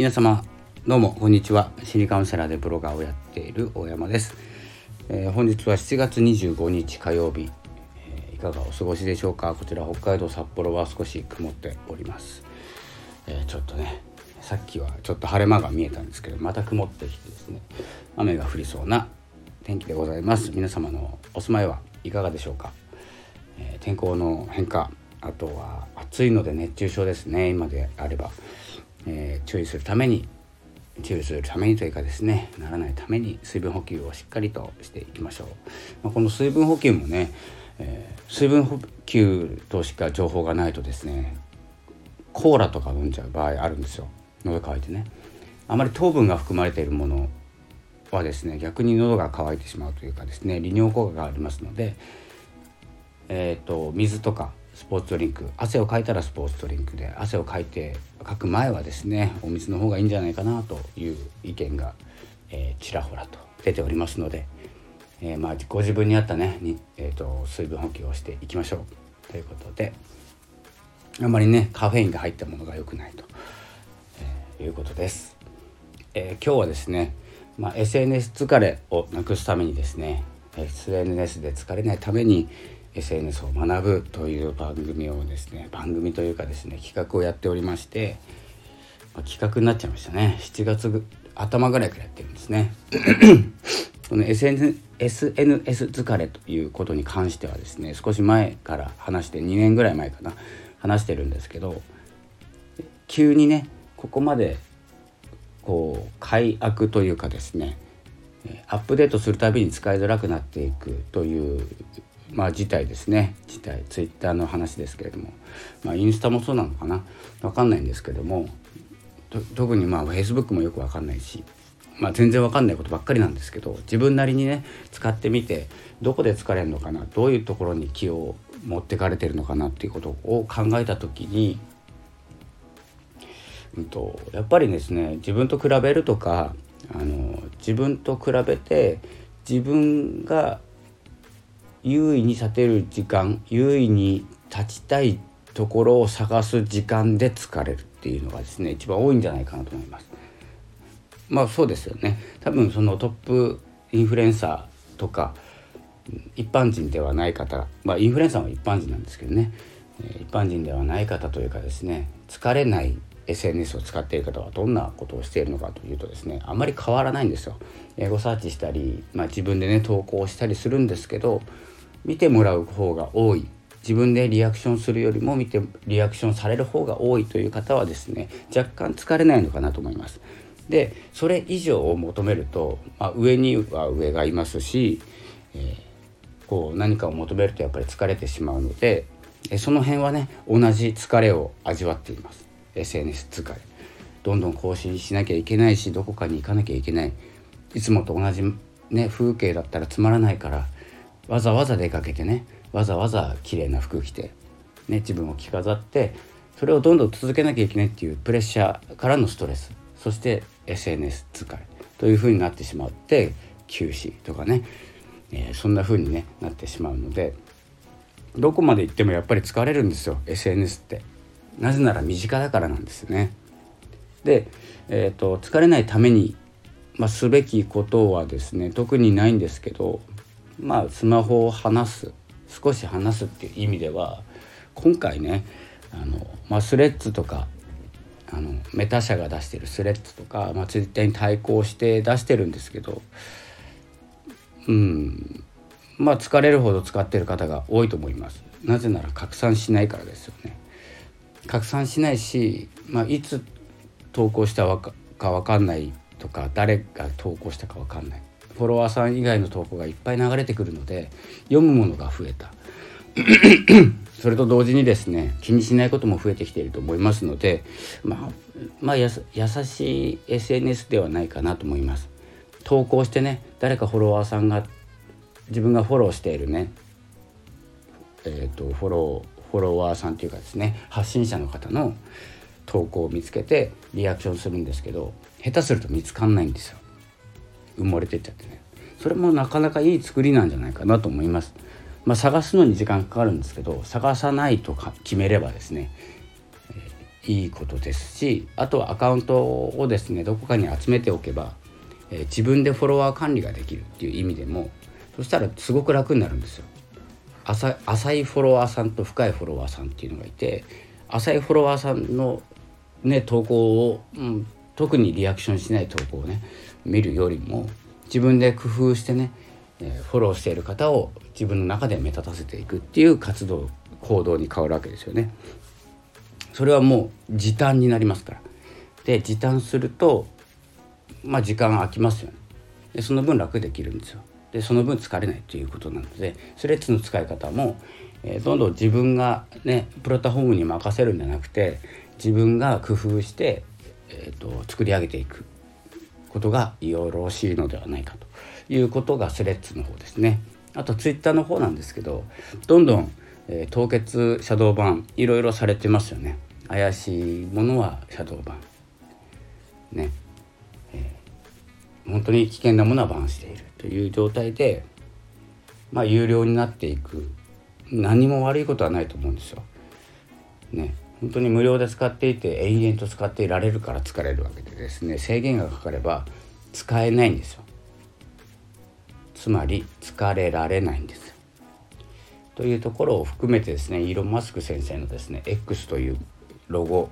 皆様どうもこんにちは。心理カウンセラーでブロガーをやっている大山です、えー、本日は7月25日火曜日、えー、いかがお過ごしでしょうか？こちら北海道札幌は少し曇っております、えー、ちょっとねさっきはちょっと晴れ間が見えたんですけどまた曇ってきてですね雨が降りそうな天気でございます。皆様のお住まいはいかがでしょうか、え天候の変化あとは暑いので熱中症ですね。今であれば、えー、注意するために注意するためにというかですねならないために水分補給をしっかりとしていきましょう、まあ、この水分補給もね、えー、水分補給としか情報がないとですねコーラとか飲んじゃう場合あるんですよ。喉乾いてね。あまり糖分が含まれているものはですね逆に喉が渇いてしまうというかですね利尿効果がありますのでえーと水とかスポーツドリンク。汗をかいたらスポーツドリンクで。汗をかいてかく前はですねお水の方がいいんじゃないかなという意見が、えー、ちらほらと出ておりますので、えー、まあご自分に合ったねに、えーと、水分補給をしていきましょう。ということであんまりねカフェインが入ったものが良くないと、えー、いうことです、えー、今日はですね、まあ、SNS 疲れをなくすためにですね SNS で疲れないために SNS を学ぶという番組をですね番組というかですね企画をやっておりまして、まあ、企画になっちゃいましたね。7月頭ぐらいからやってるんですね。この SNS, SNS 疲れということに関してはですね少し前から話して2年ぐらい前かな話してるんですけど急にねここまでこう改悪というかですねアップデートするたびに使いづらくなっていくというまあ、事態ですね。事態。ツイッターの話ですけれども、まあ、インスタもそうなのかな。分かんないんですけども。特にまあフェイスブックもよく分かんないし、まあ、全然分かんないことばっかりなんですけど。自分なりにね使ってみてどこで疲れるのかな。どういうところに気を持ってかれてるのかな。っていうことを考えた時に、うんと、とやっぱりですね自分と比べるとかあの自分と比べて自分が優位に立てる時間優位に立ちたいところを探す時間で疲れるっていうのがですね一番多いんじゃないかなと思います。まあそうですよね多分そのトップインフルエンサーとか一般人ではない方まあインフルエンサーは一般人なんですけどね一般人ではない方というかですね疲れない SNS を使っている方はどんなことをしているのかというとですねあんまり変わらないんですよ。英語サーチしたり、まあ、自分でね投稿したりするんですけど見てもらう方が多い。自分でリアクションするよりも見てリアクションされる方が多いという方はですね若干疲れないのかなと思います。でそれ以上を求めると、まあ、上には上がいますし、えー、こう何かを求めるとやっぱり疲れてしまうのでその辺はね同じ疲れを味わっています。SNS 疲れどんどん更新しなきゃいけないしどこかに行かなきゃいけない。いつもと同じね風景だったらつまらないからわざわざ出かけてねわざわざ綺麗な服着て、ね、自分を着飾ってそれをどんどん続けなきゃいけないっていうプレッシャーからのストレスそして SNS 疲れというふうになってしまって休止とかね、えー、そんなふうに、ね、なってしまうのでどこまで行ってもやっぱり疲れるんですよ SNS って。なぜなら身近だからなんですね。で、えーと、疲れないために、まあ、すべきことはですね特にないんですけどまあスマホを離す少し離すっていう意味では今回ねあの、まあ、スレッズとかあのメタ社が出してるスレッズとか、まあ、ツイッターに対抗して出してるんですけどうんまあ疲れるほど使ってる方が多いと思います。なぜなら拡散しないからですよね。拡散しないし、まあ、いつ投稿したか分かんないとか誰が投稿したか分かんない。フォロワーさん以外の投稿がいっぱい流れてくるので読むものが増えた。それと同時にですね気にしないことも増えてきていると思いますのでまあまあ優しい SNS ではないかなと思います。投稿してね誰かフォロワーさんが自分がフォローしているねえーと、とフォローフォロワーさんというかですね発信者の方の投稿を見つけてリアクションするんですけど下手すると見つかんないんですよ。埋もれてっちゃってねそれもなかなかいい作りなんじゃないかなと思います。まあ、探すのに時間かかるんですけど探さないとか決めればですね、えいいことですしあとはアカウントをですねどこかに集めておけば、えー、自分でフォロワー管理ができるっていう意味でもそしたらすごく楽になるんですよ。浅浅いフォロワーさんと深いフォロワーさんっていうのがいて浅いフォロワーさんの、ね、投稿を、うん、特にリアクションしない投稿をね見るよりも自分で工夫してねフォローしている方を自分の中で目立たせていくっていう活動行動に変わるわけですよね。それはもう時短になりますから。で時短するとまあ時間空きますよね。でその分楽できるんですよ。でその分疲れないということなのでスレッズの使い方も、えー、どんどん自分がねプラットフォームに任せるんじゃなくて自分が工夫して、えーと、と作り上げていくことがよろしいのではないかということがスレッズの方ですね。あとツイッターの方なんですけどどんどん、えー、凍結シャドーバンいろいろされてますよね。怪しいものはシャドーバンね、えー、本当に危険なものはバンしているという状態でまあ有料になっていく何も悪いことはないと思うんですよ。ね本当に無料で使っていて延々と使っていられるから疲れるわけでですね制限がかかれば使えないんですよ。つまり疲れられないんです。というところを含めてですねイーロン・マスク先生のですね X というロゴ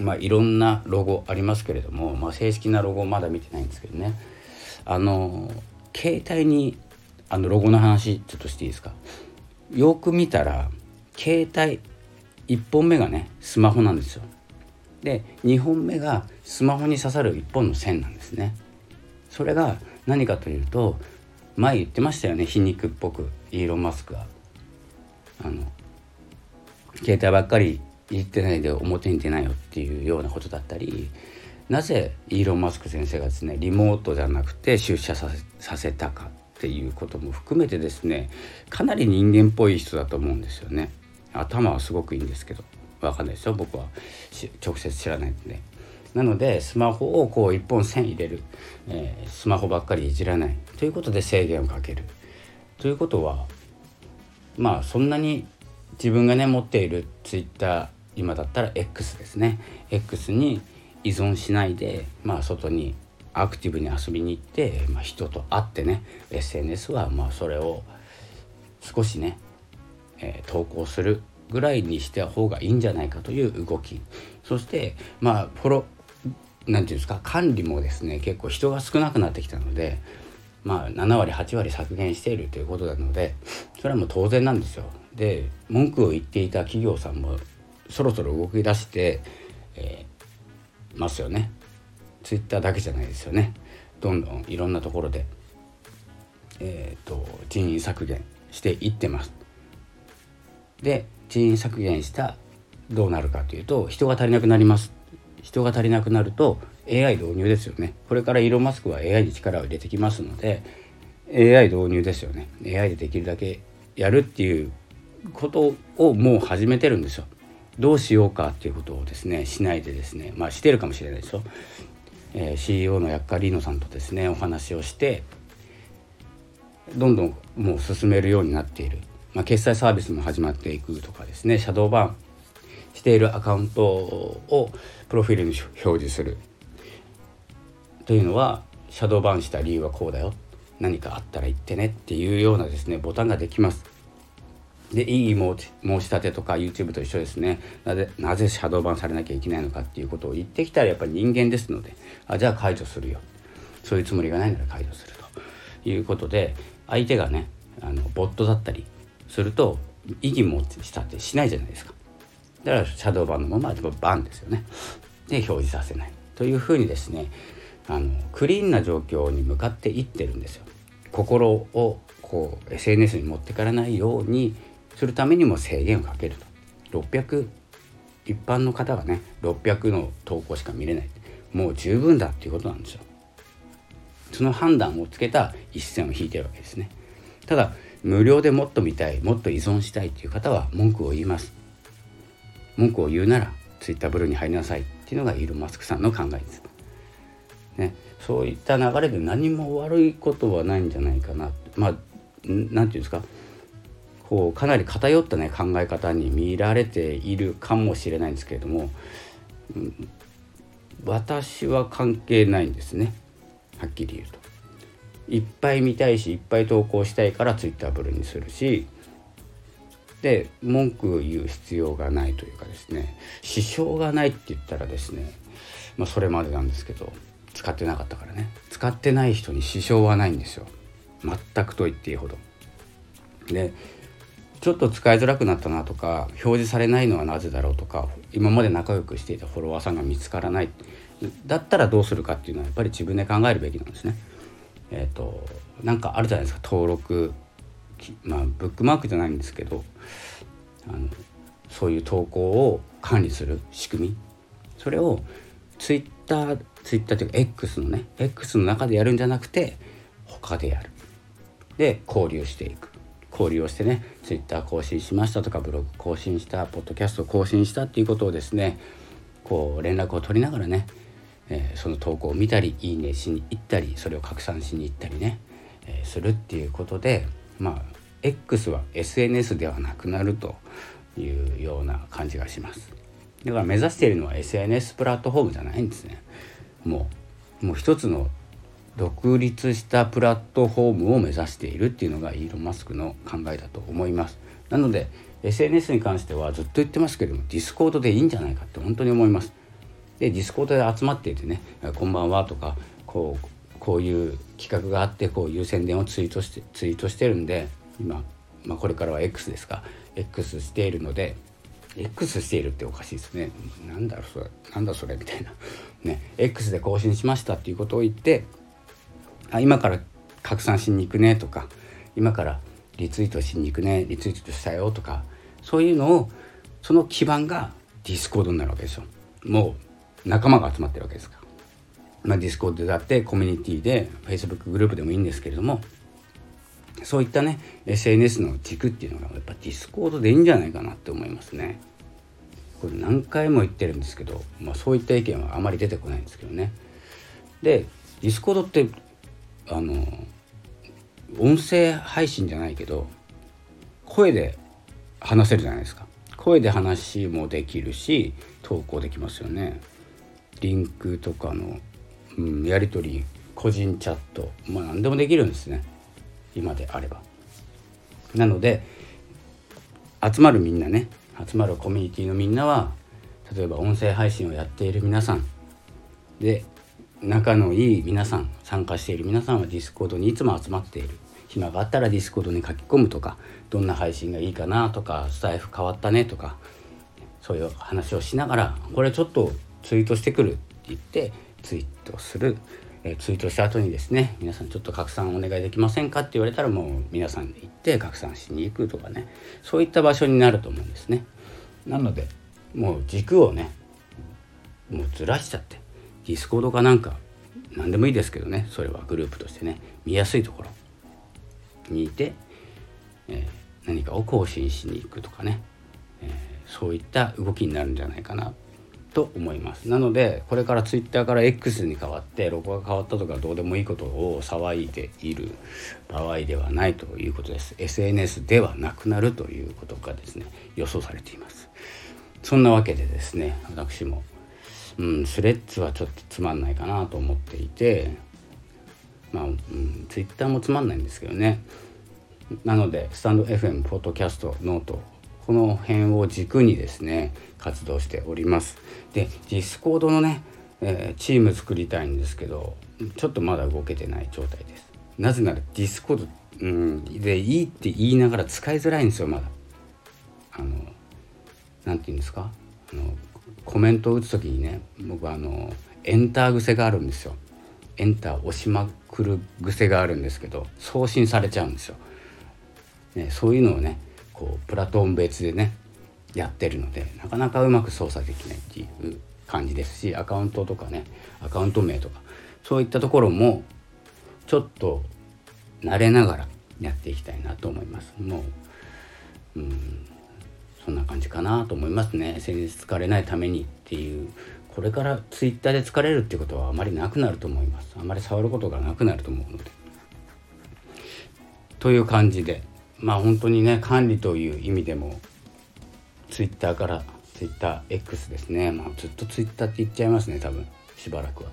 まあいろんなロゴありますけれども、まあ、正式なロゴまだ見てないんですけどねあの携帯にあのロゴの話ちょっとしていいですか？よく見たら携帯1本目がねスマホなんですよ。で2本目がスマホに刺さる1本の線なんですね。それが何かというと前言ってましたよね皮肉っぽく。イーロン・マスクは。あの携帯ばっかり言ってないで表に出ないよっていうようなことだったりなぜイーロン・マスク先生がですねリモートじゃなくて出社させさせたかっていうことも含めてですねかなり人間っぽい人だと思うんですよね。頭はすごくいいんですけどわかんないですよ。僕は直接知らないんで。なのでスマホをこう一本線入れる、えー、スマホばっかりいじらない。ということで制限をかける。ということはまあそんなに自分がね持っているツイッター今だったら X ですね。X に依存しないで、まあ、外にアクティブに遊びに行って、まあ、人と会ってね SNS はまあそれを少しね、えー、投稿するぐらいにして方がいいんじゃないかという動き。そしてまあフォロ何て言うんですか管理もですね結構人が少なくなってきたのでまあ7割8割削減しているということなのでそれはもう当然なんですよ。で文句を言っていた企業さんもそろそろ動き出して、えー、ますよね。ツイッターだけじゃないですよね。どんどんいろんなところで、えーと、人員削減していってます。で人員削減したどうなるかというと人が足りなくなります。人が足りなくなると AI 導入ですよね。これからイーロン・マスクは AI に力を入れてきますので AI 導入ですよね。AI でできるだけやるっていうことをもう始めてるんですよ。どうしようかっていうことをですねしないでですねまあしてるかもしれないですよ、えー、CEO のヤッカリーノさんとですねお話をしてどんどんもう進めるようになっている、まあ、決済サービスも始まっていくとかですね。シャドーバン。しているアカウントをプロフィールに表示する。というのはシャドーバンした理由はこうだよ。何かあったら言ってねっていうようなですねボタンができます。で異議申し立てとか YouTube と一緒ですね。なぜなぜシャドーバンされなきゃいけないのかっていうことを言ってきたらやっぱり人間ですのであじゃあ解除するよ。そういうつもりがないなら解除するということで相手がねあのボットだったりすると異議申し立てしないじゃないですか。だからシャドーバンのままバンですよね。で表示させない。というふうにですねあのクリーンな状況に向かっていってるんですよ。心をこう SNS に持ってからないようにするためにも制限をかけると。600一般の方がね600の投稿しか見れない。もう十分だっていうことなんですよ。その判断をつけた一線を引いてるわけですね。ただ無料でもっと見たいもっと依存したいっていう方は文句を言います。文句を言うならツイッターブルーに入りなさい。っていうのがイーロン・マスクさんの考えです、ね、そういった流れで何も悪いことはないんじゃないかな。まあ何て言うんですか。こうかなり偏ったね考え方に見られているかもしれないんですけれども、うん、私は関係ないんですね。はっきり言うと。いっぱい見たいしいっぱい投稿したいからツイッターブルにするしで文句言う必要がないというかですね支障がないって言ったらですねまあそれまでなんですけど使ってなかったからね使ってない人に支障はないんですよ全くと言っていいほど。でちょっと使いづらくなったなとか表示されないのはなぜだろうとか今まで仲良くしていたフォロワーさんが見つからないだったらどうするかっていうのはやっぱり自分で考えるべきなんですね。えっ、ー、となんかあるじゃないですか。登録まあブックマークじゃないんですけどあのそういう投稿を管理する仕組み。それをツイッターツイッターというか X のね X の中でやるんじゃなくて他でやる。で交流していく。交流をしてねツイッター更新しましたとかブログ更新したポッドキャスト更新したっていうことをですねこう連絡を取りながらねえー、その投稿を見たりいいねしに行ったりそれを拡散しに行ったりね、えー、するっていうことでまあ X は SNS ではなくなるというような感じがします。だから目指しているのは SNS プラットフォームじゃないんですね。もうもう一つの独立したプラットフォームを目指しているっていうのがイーロン・マスクの考えだと思います。なので SNS に関してはずっと言ってますけどもディスコードでいいんじゃないかって本当に思います。でディスコードで集まっていてね「こんばんは」とかこうこういう企画があってこういう宣伝をツイートしてツイートしてるんで今、まあ、これからは X ですか X しているので X しているっておかしいですね。なんだろうそれなんだそれみたいな。ね X で更新しましたっていうことを言ってあ今から拡散しに行くねとか今からリツイートしに行くねリツイートしたよとかそういうのをその基盤がディスコードになるわけですよ。もう仲間が集まってるわけですから。まあ、ディスコードだってコミュニティで Facebook グループでもいいんですけれどもそういったね SNS の軸っていうのがやっぱディスコードでいいんじゃないかなって思いますね。これ何回も言ってるんですけど、まあ、そういった意見はあまり出てこないんですけどね。でディスコードってあの音声配信じゃないけど声で話せるじゃないですか声で話もできるし投稿できますよねリンクとかの、うん、やり取り個人チャットまあ何でもできるんですね今であれば。なので集まるみんなね集まるコミュニティのみんなは例えば音声配信をやっている皆さんで仲のいい皆さん参加している皆さんはディスコードにいつも集まっている暇があったらディスコードに書き込むとかどんな配信がいいかなとかスタイフ変わったねとかそういう話をしながらこれちょっとツイートしてくるって言ってツイートする、えー、ツイートした後にですね皆さんちょっと拡散お願いできませんかって言われたらもう皆さんで行って拡散しに行くとかね。そういった場所になると思うんですね。なのでもう軸をねもうずらしちゃってディスコードかなんか何でもいいですけどね。それはグループとしてね見やすいところ。にいて、えー、何かを更新しに行くとかね、えー、そういった動きになるんじゃないかな。と思います。なのでこれからツイッターから X に変わってロゴが変わったとかどうでもいいことを騒いでいる場合ではないということです。SNS ではなくなるということがですね予想されています。そんなわけでですね私もうんスレッズはちょっとつまんないかなと思っていてまあ、うん、ツイッターもつまんないんですけどね。なのでスタンド FM ポッドキャストノートこの辺を軸にですね活動しております。でディスコードのね、えー、チーム作りたいんですけどちょっとまだ動けてない状態です。なぜならディスコード、うん、でいいって言いながら使いづらいんですよまだ。あの何て言うんですか？あのコメントを打つ時にね僕あのエンター癖があるんですよ。エンター押しまくる癖があるんですけど送信されちゃうんですよ、ね、そういうのをねこうプラトン別でねやってるのでなかなかうまく操作できないっていう感じですしアカウントとかねアカウント名とかそういったところもちょっと慣れながらやっていきたいなと思います。もううんそんな感じかなと思いますね。SNS 疲れないためにっていうこれからツイッターで疲れるってことはあまりなくなると思います。あまり触ることがなくなると思うので。という感じでまあ本当にね管理という意味でもツイッターからツイッター X ですね、まあ、ずっとツイッターって言っちゃいますね多分。しばらくは。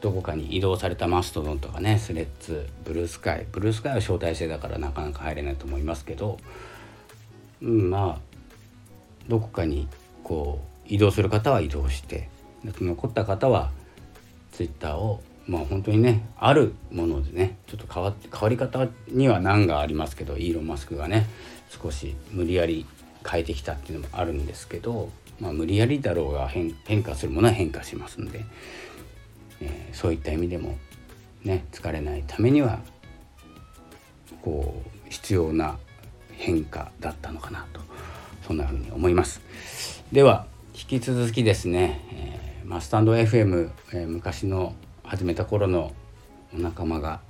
どこかに移動されたマストドンとかねスレッズブルースカイ。ブルースカイは招待制だからなかなか入れないと思いますけど、うん、まあどこかにこう移動する方は移動して。残った方はツイッターをまあ本当にねあるものでねちょっと変わって変わり方には難がありますけどイーロン・マスクがね少し無理やり変えてきたっていうのもあるんですけど、まあ、無理やりだろうが変化するものは変化しますんでえー、そういった意味でもね疲れないためにはこう必要な変化だったのかなとそんなふうに思います。では引き続きですね、えー、まあ、スタンド FM、えー、昔の始めた頃のお仲間が、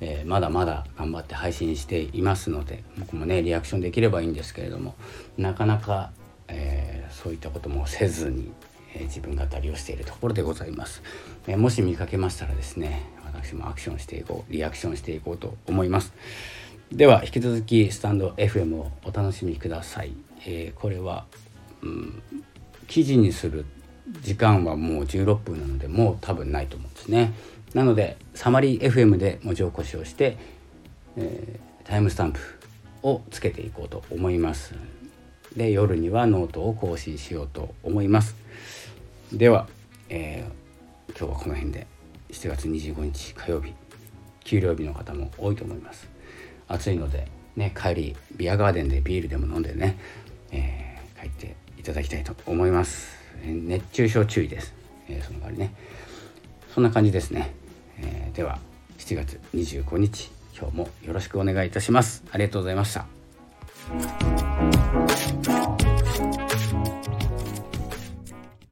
えー、まだまだ頑張って配信していますので僕もねリアクションできればいいんですけれどもなかなか、えーそういったこともせずに、え自分語りをしているところでございます、えもし見かけましたらですね私もアクションしていこうリアクションしていこうと思います。では引き続きスタンド FM をお楽しみください、え、これは、うん、記事にする時間はもう16分なのでもう多分ないと思うんですね。なのでサマリー FM で文字起こしをして、えー、タイムスタンプをつけていこうと思います。で夜にはノートを更新しようと思います。では、えー、今日はこの辺で。7月25日火曜日。給料日の方も多いと思います。暑いのでね帰りビアガーデンでビールでも飲んでね、えー、帰っていただきたいと思います。熱中症注意です、えー、その代わりね。そんな感じですね、えー、では7月25日今日もよろしくお願いいたします。ありがとうございました。